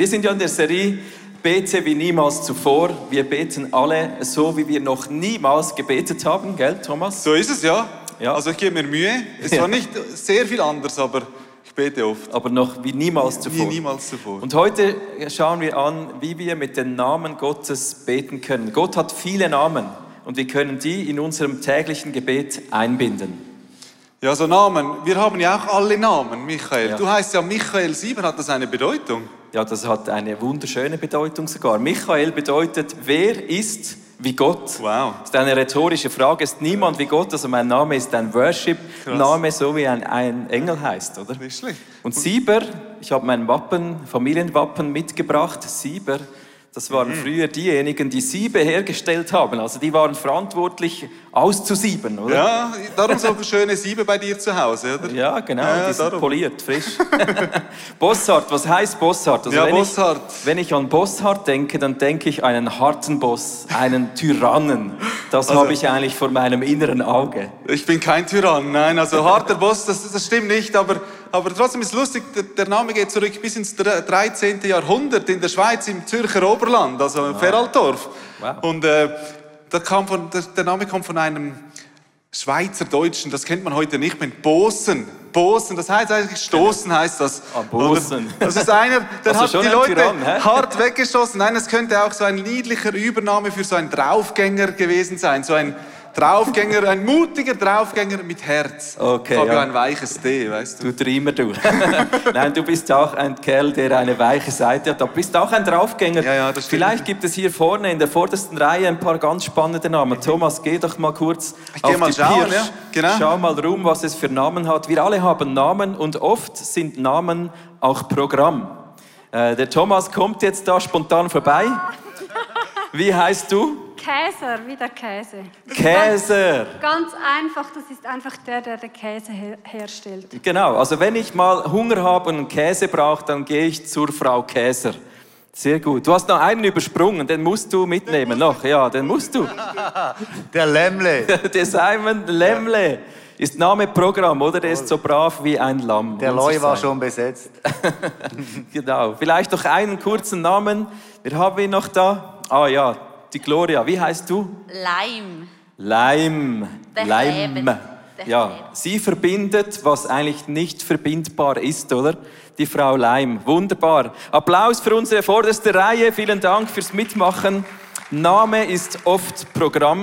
Wir sind ja in der Serie Bete wie niemals zuvor. Wir beten alle so, wie wir noch niemals gebetet haben, gell, Thomas? So ist es, ja. Ja. Also ich gebe mir Mühe. Es war nicht sehr viel anders, aber ich bete oft. Aber noch wie niemals zuvor. Nie, niemals zuvor. Und heute schauen wir an, wie wir mit den Namen Gottes beten können. Gott hat viele Namen und wir können die in unserem täglichen Gebet einbinden. Ja, so Namen. Wir haben ja auch alle Namen, Michael. Ja. Du heißt ja Michael 7, hat das eine Bedeutung? Ja, das hat eine wunderschöne Bedeutung sogar. Michael bedeutet, wer ist wie Gott? Wow. Das ist eine rhetorische Frage. Ist niemand wie Gott? Also mein Name ist ein Worship-Name, so wie ein, ein Engel heißt, oder? Nicht schlecht. Und Sieber, ich habe mein Wappen, Familienwappen mitgebracht. Sieber, das waren Mhm. früher diejenigen, die Siebe hergestellt haben. Also die waren verantwortlich auszusieben, oder? Ja, darum so schöne Siebe bei dir zu Hause, oder? Ja, genau, Ja, die sind darum. poliert, frisch. Bossart, was heißt Bossart? Also Ja, wenn Bossart. Ich, wenn ich an Bossart denke, dann denke ich an einen harten Boss, einen Tyrannen. Das Also- habe ich eigentlich vor meinem inneren Auge. Ich bin kein Tyrann, nein, also harter Boss, das, das stimmt nicht, aber, aber trotzdem ist lustig, der, Name geht zurück bis ins dre- 13. Jahrhundert in der Schweiz, im Zürcher Oberland, also in Feraldorf. Wow. Und äh, von, der, der Name kommt von einem Schweizer Deutschen, das kennt man heute nicht mehr, Bosen. Bosen, das heißt eigentlich stoßen heißt das. Ah, Bosen. Das ist einer, der Also hat die Leute Tyrann, hart weggeschossen. Nein, es könnte auch so ein niedlicher Übername für so einen Draufgänger gewesen sein. So ein Draufgänger, ein mutiger Draufgänger mit Herz. Okay, ich habe ja. ein weiches D, weißt du. Du Dreamer, du. Nein, du bist auch ein Kerl, der eine weiche Seite hat. Du bist auch ein Draufgänger. Ja, ja, das stimmt. Vielleicht gibt es hier vorne in der vordersten Reihe ein paar ganz spannende Namen. Thomas, geh doch mal kurz Ich auf geh mal die schauen, Pirsch. ja, genau. Schau mal rum, was es für Namen hat. Wir alle haben Namen und oft sind Namen auch Programm. Äh, der Thomas kommt jetzt da spontan vorbei. Wie heißt du? Käser, wie der Käse. Käser. Ganz einfach, das ist einfach der, der den Käse her herstellt. Genau, also wenn ich mal Hunger habe und einen Käse brauche, dann gehe ich zur Frau Käser. Sehr gut. Du hast noch einen übersprungen, den musst du mitnehmen noch. Ja, den musst du. Der Lämmle. Der Simon Lemle ist Name Programm, oder? Der ist so brav wie ein Lamm. Der Loi war schon besetzt. Genau. Vielleicht noch einen kurzen Namen. Wir haben ihn noch da. Ah ja, die Gloria. Wie heißt du? Leim. Leim. Der Leim. Der Ja, sie verbindet, was eigentlich nicht verbindbar ist, oder? Die Frau Leim. Wunderbar. Applaus für unsere vorderste Reihe. Vielen Dank fürs Mitmachen. Name ist oft Programm.